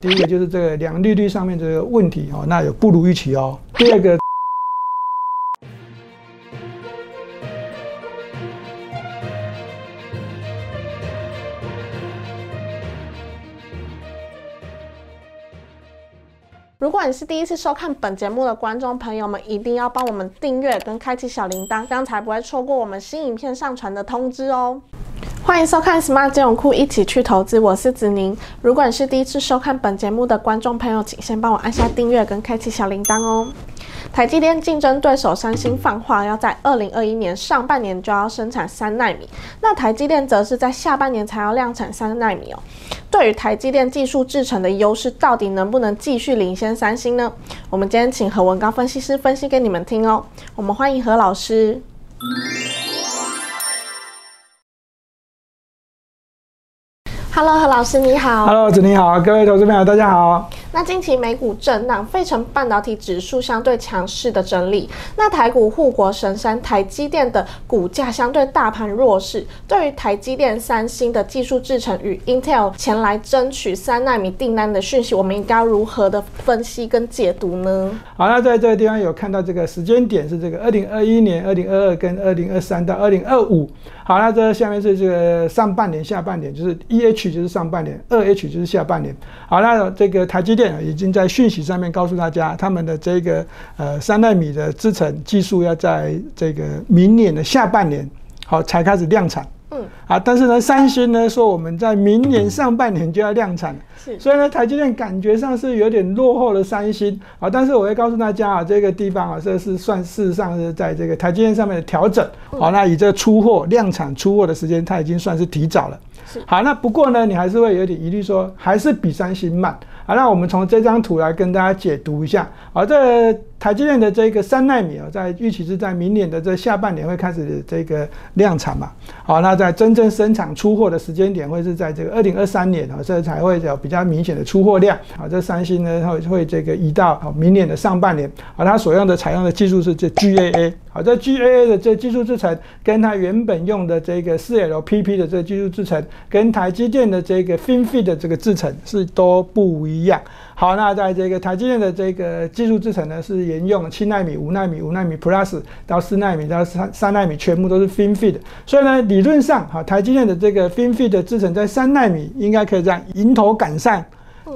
第一个就是这个两利率上面这个问题哦，那有不如预期哦。第二个，如果你是第一次收看本节目的观众朋友们，一定要帮我们订阅跟开启小铃铛，这样才不会错过我们新影片上传的通知哦。欢迎收看 Smart 金融库，一起去投资，我是子宁。如果你是第一次收看本节目的观众朋友，请先帮我按下订阅跟开启小铃铛哦。台积电竞争对手三星放话，要在二零二一年上半年就要生产三纳米，那台积电则是在下半年才要量产三纳米哦。对于台积电技术制程的优势，到底能不能继续领先三星呢？我们今天请何文高分析师分析给你们听哦。我们欢迎何老师。Hello，何老师你好。Hello，子宁好，各位投资朋友大家好。那近期美股震荡，费城半导体指数相对强势的整理。那台股护国神山台积电的股价相对大盘弱势。对于台积电、三星的技术制程与 Intel 前来争取三纳米订单的讯息，我们应该如何的分析跟解读呢？好，那在这个地方有看到这个时间点是这个二零二一年、二零二二跟二零二三到二零二五。好，那这下面是这个上半年、下半年，就是 E H 就是上半年，二 H 就是下半年。好，那这个台积电已经在讯息上面告诉大家，他们的这个呃三纳米的制程技术要在这个明年的下半年好才开始量产。嗯，啊，但是呢，三星呢说我们在明年上半年就要量产，是，所以呢，台积电感觉上是有点落后了三星啊。但是我会告诉大家啊，这个地方啊，这是算事实上是在这个台积电上面的调整。好，那以这个出货量产出货的时间，它已经算是提早了。是好，那不过呢，你还是会有点疑虑，说还是比三星慢。好，那我们从这张图来跟大家解读一下。好，这台积电的这个三纳米啊，在预期是在明年的这下半年会开始这个量产嘛。好，那在真正生产出货的时间点会是在这个二零二三年啊，这才会有比较明显的出货量。好，这三星呢会会这个移到好明年的上半年。好，它所用的采用的技术是这 GAA。好，这 GAA 的这技术制程跟它原本用的这个四 LPP 的这个技术制程，跟台积电的这个 FinFET 的这个制程是都不一样。好，那在这个台积电的这个技术制程呢，是沿用七纳米、五纳米、五纳米 Plus 到四纳米到三三纳米，全部都是 FinFET。所以呢，理论上，哈，台积电的这个 FinFET 的制程在三纳米应该可以这样迎头赶上。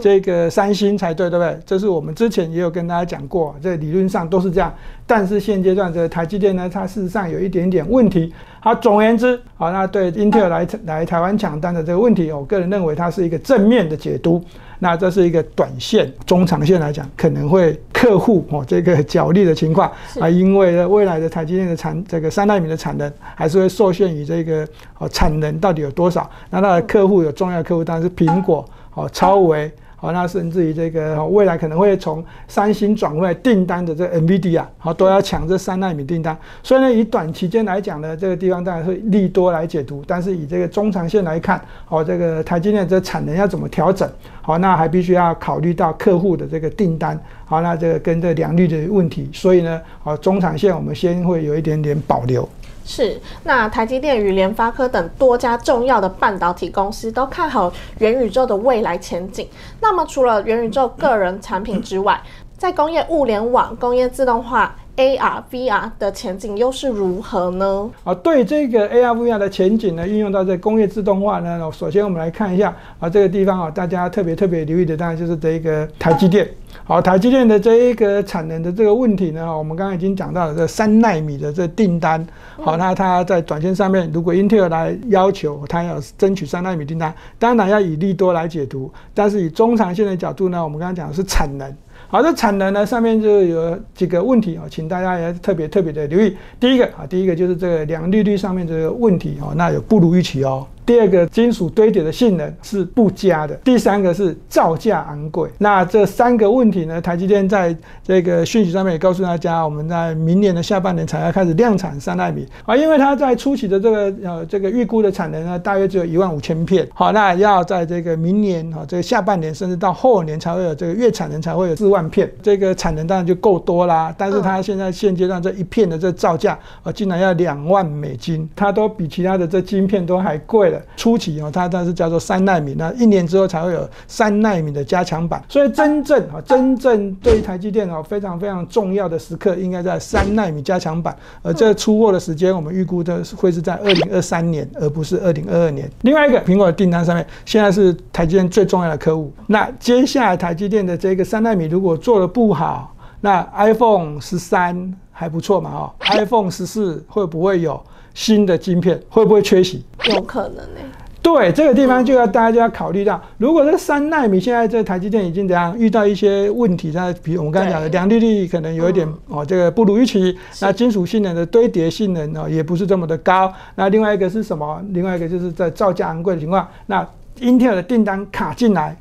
这个三星才对，对不对？这是我们之前也有跟大家讲过，这理论上都是这样。但是现阶段这个台积电呢，它事实上有一点点问题。好，总而言之，好，那对 Intel 来来台湾抢单的这个问题，我个人认为它是一个正面的解读。那这是一个短线、中长线来讲，可能会客户哦这个角力的情况啊，因为未来的台积电的产这个三纳米的产能还是会受限于这个哦产能到底有多少。那它的客户有重要客户，当然是苹果、哦超微。好，那甚至于这个未来可能会从三星转为订单的这 NVIDIA，好都要抢这三纳米订单。所以呢，以短期间来讲呢，这个地方当然会利多来解读。但是以这个中长线来看，好，这个台积电这产能要怎么调整？好，那还必须要考虑到客户的这个订单。好，那这个跟这良率的问题。所以呢，好，中长线我们先会有一点点保留。是，那台积电与联发科等多家重要的半导体公司都看好元宇宙的未来前景。那么，除了元宇宙个人产品之外，在工业物联网、工业自动化、AR、VR 的前景又是如何呢？啊，对这个 AR、VR 的前景呢，运用到这工业自动化呢，首先我们来看一下啊，这个地方啊，大家特别特别留意的，当然就是这一个台积电。好，台积电的这一个产能的这个问题呢，我们刚刚已经讲到了这三纳米的这订单。好，那它在短线上面，如果 Intel 来要求它要争取三纳米订单，当然要以利多来解读。但是以中长线的角度呢，我们刚刚讲的是产能。好，这产能呢上面就有几个问题啊，请大家也特别特别的留意。第一个啊，第一个就是这个良利率上面这个问题啊，那有不如预期哦。第二个，金属堆叠的性能是不佳的。第三个是造价昂贵。那这三个问题呢，台积电在这个讯息上面也告诉大家，我们在明年的下半年才要开始量产三纳米啊，因为它在初期的这个呃这个预估的产能呢，大约只有一万五千片。好，那要在这个明年啊，这个下半年甚至到后年才会有这个月产能才会有四万片，这个产能当然就够多啦。但是它现在现阶段这一片的这造价啊，竟然要两万美金，它都比其他的这晶片都还贵。的。初期哦，它它是叫做三纳米，那一年之后才会有三纳米的加强版。所以真正啊，真正对台积电哦非常非常重要的时刻，应该在三纳米加强版。而这出货的时间，我们预估的会是在二零二三年，而不是二零二二年。另外一个苹果的订单上面，现在是台积电最重要的客户。那接下来台积电的这个三纳米如果做的不好，那 iPhone 十三还不错嘛？哦，iPhone 十四会不会有新的晶片？会不会缺席？有可能呢。对这个地方就要大家就要考虑到，如果这三纳米现在这台积电已经怎样遇到一些问题，那比如我们刚才讲的良率率可能有一点哦，这个不如预期。那金属性能的堆叠性能哦也不是这么的高。那另外一个是什么？另外一个就是在造价昂贵的情况，那 Intel 的订单卡进来。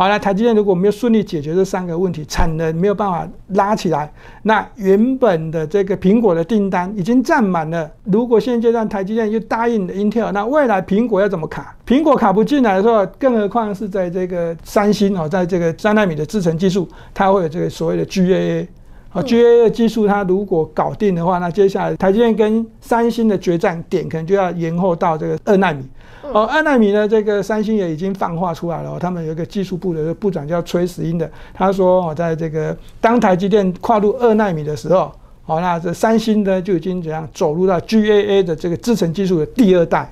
好了，台积电如果没有顺利解决这三个问题，产能没有办法拉起来，那原本的这个苹果的订单已经占满了。如果现阶段台积电又答应了 Intel，那未来苹果要怎么卡？苹果卡不进来的时候，更何况是在这个三星哦，在这个三纳米的制程技术，它会有这个所谓的 GAA。啊，GAA 的技术它如果搞定的话，那接下来台积电跟三星的决战点可能就要延后到这个二纳米。哦，二纳米呢，这个三星也已经放话出来了。他们有一个技术部的部长叫崔石英的，他说哦，在这个当台积电跨入二纳米的时候，好，那这三星呢就已经怎样走入到 GAA 的这个制程技术的第二代。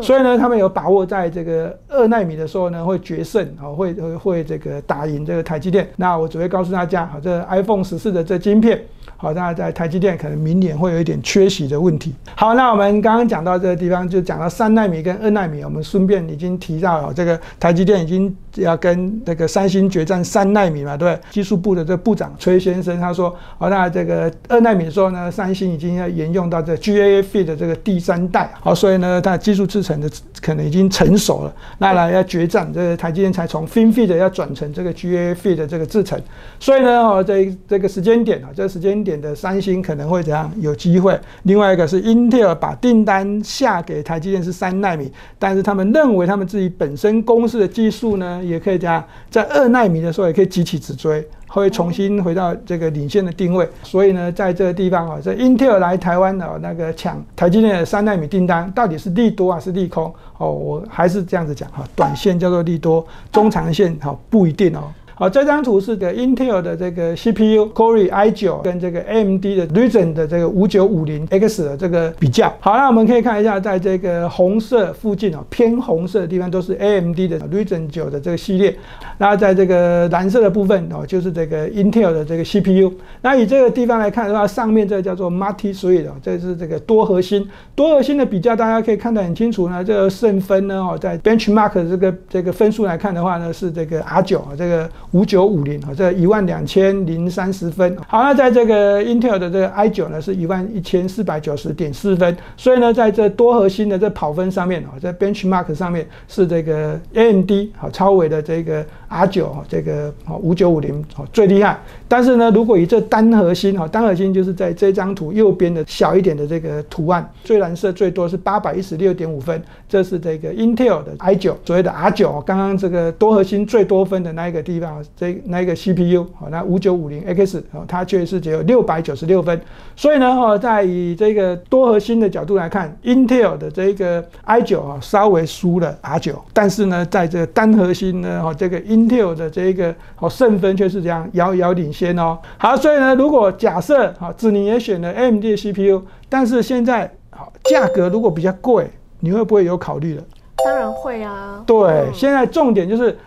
所以呢，他们有把握在这个二纳米的时候呢，会决胜啊，会会会这个打赢这个台积电。那我只会告诉大家，好，这 iPhone 十四的这晶片，好，那在台积电可能明年会有一点缺席的问题。好，那我们刚刚讲到这个地方，就讲到三纳米跟二纳米，我们顺便已经提到了这个台积电已经要跟这个三星决战三纳米嘛，对不对？技术部的这部长崔先生他说，好，那这个二纳米的时候呢，三星已经要沿用到这 GAA Fit 的这个第三代，好，所以呢，它技术制成的可能已经成熟了，那来要决战，这个台积电才从 FinFET 要转成这个 GAA Fit 的这个制程，所以呢，哦，这这个时间点啊，这个时间点的三星可能会怎样有机会？另外一个是 Intel 把订单下给台积电是三纳米，但是他们认为他们自己本身公司的技术呢，也可以这样在二纳米的时候也可以急起直追。会重新回到这个领先的定位，所以呢，在这个地方啊，这 Intel 来台湾的那个抢台积电的三纳米订单，到底是利多还是利空？哦，我还是这样子讲哈，短线叫做利多，中长线哈不一定哦。好，这张图是个 Intel 的这个 CPU Core i9 跟这个 AMD 的 Ryzen 的这个五九五零 X 的这个比较。好，那我们可以看一下，在这个红色附近哦，偏红色的地方都是 AMD 的 Ryzen 九的这个系列。那在这个蓝色的部分哦，就是这个 Intel 的这个 CPU。那以这个地方来看的话，上面这个叫做 Multi Thread，这是这个多核心。多核心的比较，大家可以看得很清楚呢。这个胜分呢哦，在 Benchmark 这个这个分数来看的话呢，是这个 R 九啊，这个。五九五零啊，这一万两千零三十分。好，那在这个 Intel 的这个 i 九呢，是一万一千四百九十点四分。所以呢，在这多核心的这跑分上面啊，在 Benchmark 上面是这个 AMD 好超伟的这个 R 九这个啊五九五零最厉害。但是呢，如果以这单核心哈，单核心就是在这张图右边的小一点的这个图案，最蓝色最多是八百一十六点五分，这是这个 Intel 的 i 九所谓的 R 九刚刚这个多核心最多分的那一个地方。这那一个 CPU 好，那五九五零 X 哦，它却是只有六百九十六分。所以呢，哈，在以这个多核心的角度来看，Intel 的这个 i 九啊，稍微输了 R 九，但是呢，在这个单核心呢，哈，这个 Intel 的这个哦胜分却是这样遥遥领先哦。好，所以呢，如果假设好，子宁也选了 AMD 的 CPU，但是现在好价格如果比较贵，你会不会有考虑了？当然会啊。对，现在重点就是。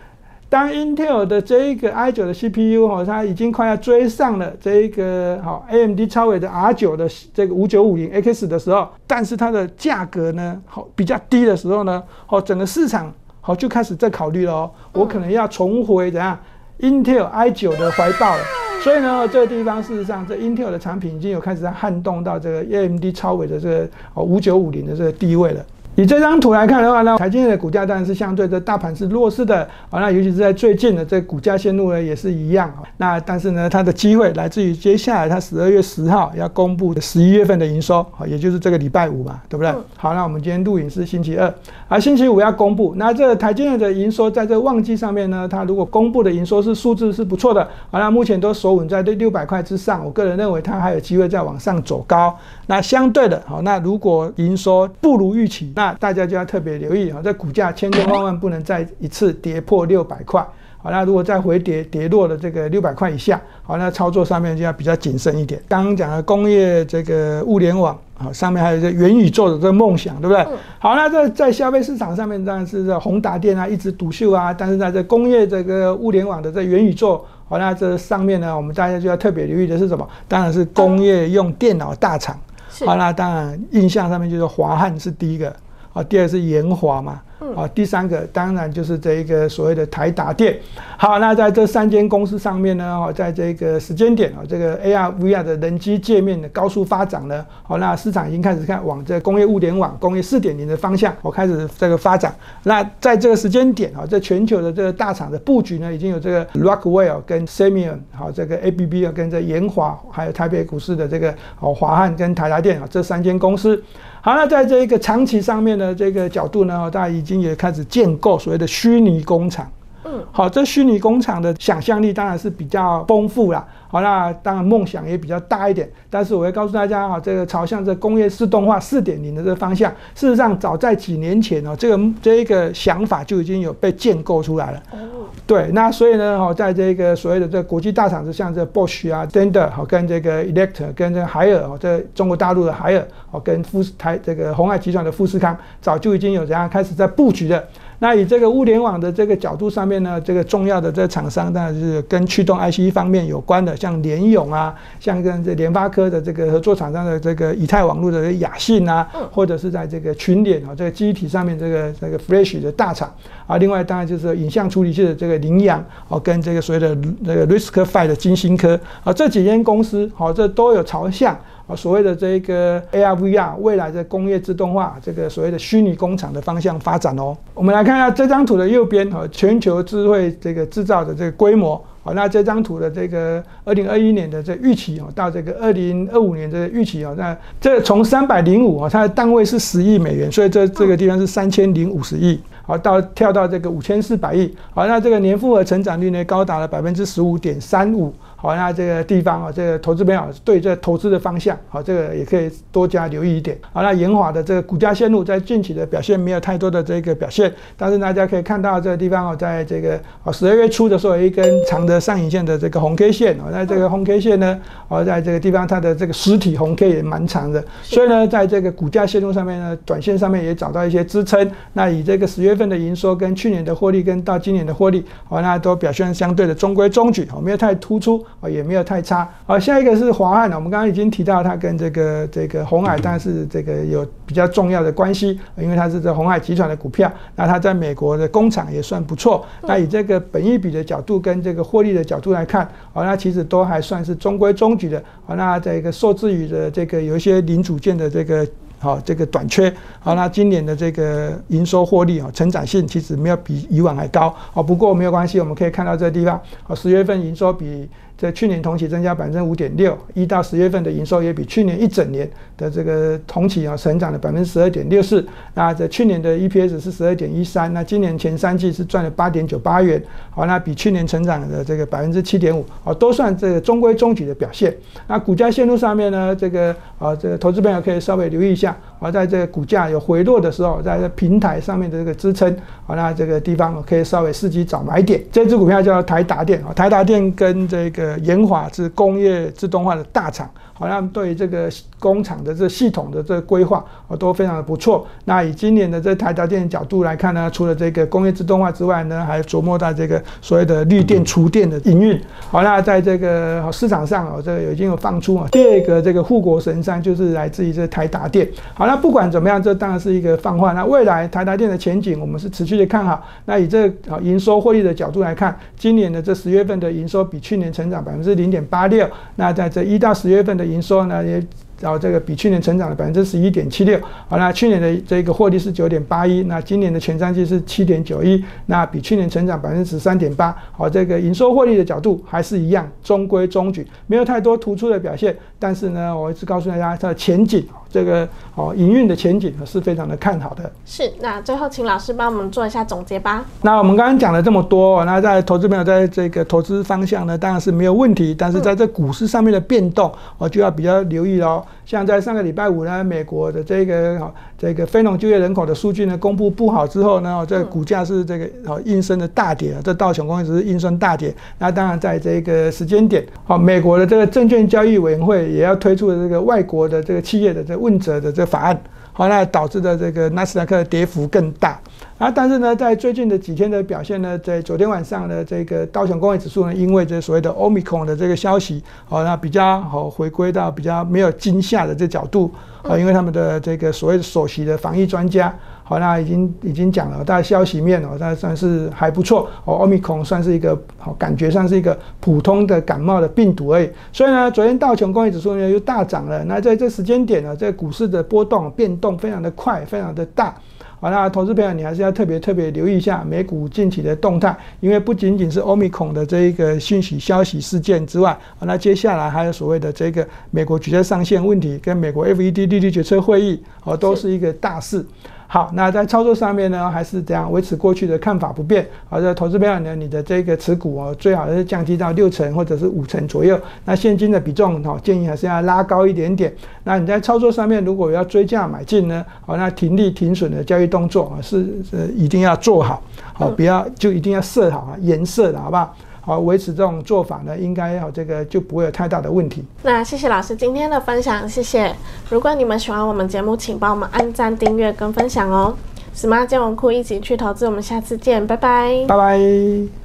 当 Intel 的这一个 i9 的 CPU 哈，它已经快要追上了这一个好 AMD 超伟的 R9 的这个五九五零 X 的时候，但是它的价格呢好比较低的时候呢，好整个市场好就开始在考虑了哦，我可能要重回怎样 Intel i9 的怀抱了。所以呢，这个地方事实上，这 Intel 的产品已经有开始在撼动到这个 AMD 超伟的这个哦五九五零的这个地位了。以这张图来看的话呢，台积电的股价当然是相对的大盘是弱势的啊。那尤其是在最近的这股价线路呢，也是一样啊。那但是呢，它的机会来自于接下来它十二月十号要公布的十一月份的营收啊，也就是这个礼拜五嘛，对不对？好，那我们今天录影是星期二，而星期五要公布。那这台积电的营收在这旺季上面呢，它如果公布的营收是数字是不错的，好，那目前都守稳在这六百块之上。我个人认为它还有机会再往上走高。那相对的，好，那如果营收不如预期，那那大家就要特别留意啊，这股价千千万万不能再一次跌破六百块。好，那如果再回跌跌落了这个六百块以下，好，那操作上面就要比较谨慎一点。刚刚讲的工业这个物联网啊，上面还有这元宇宙的这个梦想，对不对？好，那在在消费市场上面当然是这宏达电啊一枝独秀啊，但是在这工业这个物联网的这元宇宙，好，那这上面呢，我们大家就要特别留意的是什么？当然是工业用电脑大厂。好，那当然印象上面就是华汉是第一个，啊，第二是延华嘛。啊，第三个当然就是这一个所谓的台达电。好，那在这三间公司上面呢，哦，在这个时间点啊，这个 AR、VR 的人机界面的高速发展呢，好，那市场已经开始看往这工业物联网、工业四点零的方向，我开始这个发展。那在这个时间点啊，在全球的这个大厂的布局呢，已经有这个 Rockwell 跟 Semion，好，这个 ABB 啊，跟这延华，还有台北股市的这个哦华汉跟台达电啊，这三间公司。好，那在这一个长期上面的这个角度呢，大家已经也开始建构所谓的虚拟工厂。嗯，好，这虚拟工厂的想象力当然是比较丰富啦。好，那当然梦想也比较大一点，但是我会告诉大家哈，这个朝向这工业自动化四点零的这个方向，事实上早在几年前哦，这个这一个想法就已经有被建构出来了。哦，对，那所以呢，哦，在这个所谓的这国际大厂，就像这 Bosch 啊、d e n d e 好，跟这个 Electra、跟这海尔哦，这中国大陆的海尔哦，跟富士台这个红海集团的富士康，早就已经有这样开始在布局的。那以这个物联网的这个角度上面呢，这个重要的这厂商当然是跟驱动 IC 方面有关的，像联咏啊，像跟这联发科的这个合作厂商的这个以太网络的雅信啊，或者是在这个群联啊这个机体上面这个这个 Flash 的大厂啊，另外当然就是影像处理器的这个羚羊哦，跟这个所谓的那个 RISC-V 的金星科啊，这几间公司好，这都有朝向。啊，所谓的这个 AR、VR 未来的工业自动化，这个所谓的虚拟工厂的方向发展哦。我们来看一下这张图的右边，哈，全球智慧这个制造的这个规模。好，那这张图的这个二零二一年的这预期哦，到这个二零二五年的预期哦，那这从三百零五啊，它的单位是十亿美元，所以这这个地方是三千零五十亿。好，到跳到这个五千四百亿。好，那这个年复合成长率呢，高达了百分之十五点三五。好，那这个地方啊，这个投资朋友对这投资的方向，好，这个也可以多加留意一点。好，那延华的这个股价线路在近期的表现没有太多的这个表现，但是大家可以看到这个地方哦，在这个啊十二月初的时候，有一根长的上影线的这个红 K 线啊，那这个红 K 线呢，啊，在这个地方它的这个实体红 K 也蛮长的，所以呢，在这个股价线路上面呢，短线上面也找到一些支撑。那以这个十月份的营收跟去年的获利跟到今年的获利，好，那都表现相对的中规中矩，好，没有太突出，啊，也没。有太差好，下一个是华汉呢，我们刚刚已经提到它跟这个这个红海，但是这个有比较重要的关系，因为它是这红海集团的股票，那它在美国的工厂也算不错。那以这个本益比的角度跟这个获利的角度来看，好，那其实都还算是中规中矩的。好，那这个受制于的这个有一些零组件的这个。好，这个短缺，好，那今年的这个营收获利啊，成长性其实没有比以往还高，好，不过没有关系，我们可以看到这个地方，好，十月份营收比在去年同期增加百分之五点六，一到十月份的营收也比去年一整年的这个同期啊，成长了百分之十二点六四，那在去年的 EPS 是十二点一三，那今年前三季是赚了八点九八元，好，那比去年成长的这个百分之七点五，好，都算这个中规中矩的表现。那股价线路上面呢，这个啊，这个投资朋友可以稍微留意一下。而在这个股价有回落的时候，在这平台上面的这个支撑，好，那这个地方可以稍微伺机找买点。这支股票叫台达电啊，台达电跟这个研华是工业自动化的大厂。好像对这个工厂的这系统的这规划啊都非常的不错。那以今年的这台达电的角度来看呢，除了这个工业自动化之外呢，还琢磨到这个所谓的绿电厨电的营运。好，那在这个市场上啊，这个已经有放出啊，第二个这个护国神山就是来自于这台达电。好，那不管怎么样，这当然是一个放话。那未来台达电的前景，我们是持续的看好。那以这啊营收获利的角度来看，今年的这十月份的营收比去年成长百分之零点八六。那在这一到十月份的营收呢也。然后这个比去年成长了百分之十一点七六，好，那去年的这个获利是九点八一，那今年的前三季是七点九一，那比去年成长百分之十三点八，好，这个营收获利的角度还是一样中规中矩，没有太多突出的表现，但是呢，我一直告诉大家它的前景，这个哦营运的前景呢是非常的看好的。是，那最后请老师帮我们做一下总结吧。那我们刚刚讲了这么多，那在投资朋友在这个投资方向呢，当然是没有问题，但是在这股市上面的变动，我就要比较留意喽。像在上个礼拜五呢，美国的这个哈这个非农就业人口的数据呢公布不好之后呢，这个股价是这个好应声的大跌，这道琼工业指数应声大跌。那当然在这个时间点，好，美国的这个证券交易委员会也要推出这个外国的这个企业的这问责的这法案。好，那导致的这个纳斯达克的跌幅更大啊！但是呢，在最近的几天的表现呢，在昨天晚上呢这个道琼工业指数呢，因为这所谓的 Omicron 的这个消息，好，那比较好回归到比较没有惊吓的这角度啊，因为他们的这个所谓的首席的防疫专家。好，那已经已经讲了，大家消息面哦，它算是还不错哦。奥密克戎算是一个好，感觉上是一个普通的感冒的病毒而已。所以呢，昨天道琼工业指数呢又大涨了。那在这时间点呢，在股市的波动变动非常的快，非常的大。好，那投资朋友你还是要特别特别留意一下美股近期的动态，因为不仅仅是奥密克戎的这一个讯息消息事件之外，那接下来还有所谓的这个美国举债上限问题跟美国 FED 利率决策会议，哦，都是一个大事。好，那在操作上面呢，还是这样维持过去的看法不变。好，在投资票呢，你的这个持股哦，最好是降低到六成或者是五成左右。那现金的比重哦，建议还是要拉高一点点。那你在操作上面，如果要追价买进呢，好，那停利停损的交易动作啊，是是一定要做好，好，不要就一定要设好啊，颜色的好不好？好，维持这种做法呢，应该要这个就不会有太大的问题。那谢谢老师今天的分享，谢谢。如果你们喜欢我们节目，请帮我们按赞、订阅跟分享哦。Smart 金融库一起去投资，我们下次见，拜拜。拜拜。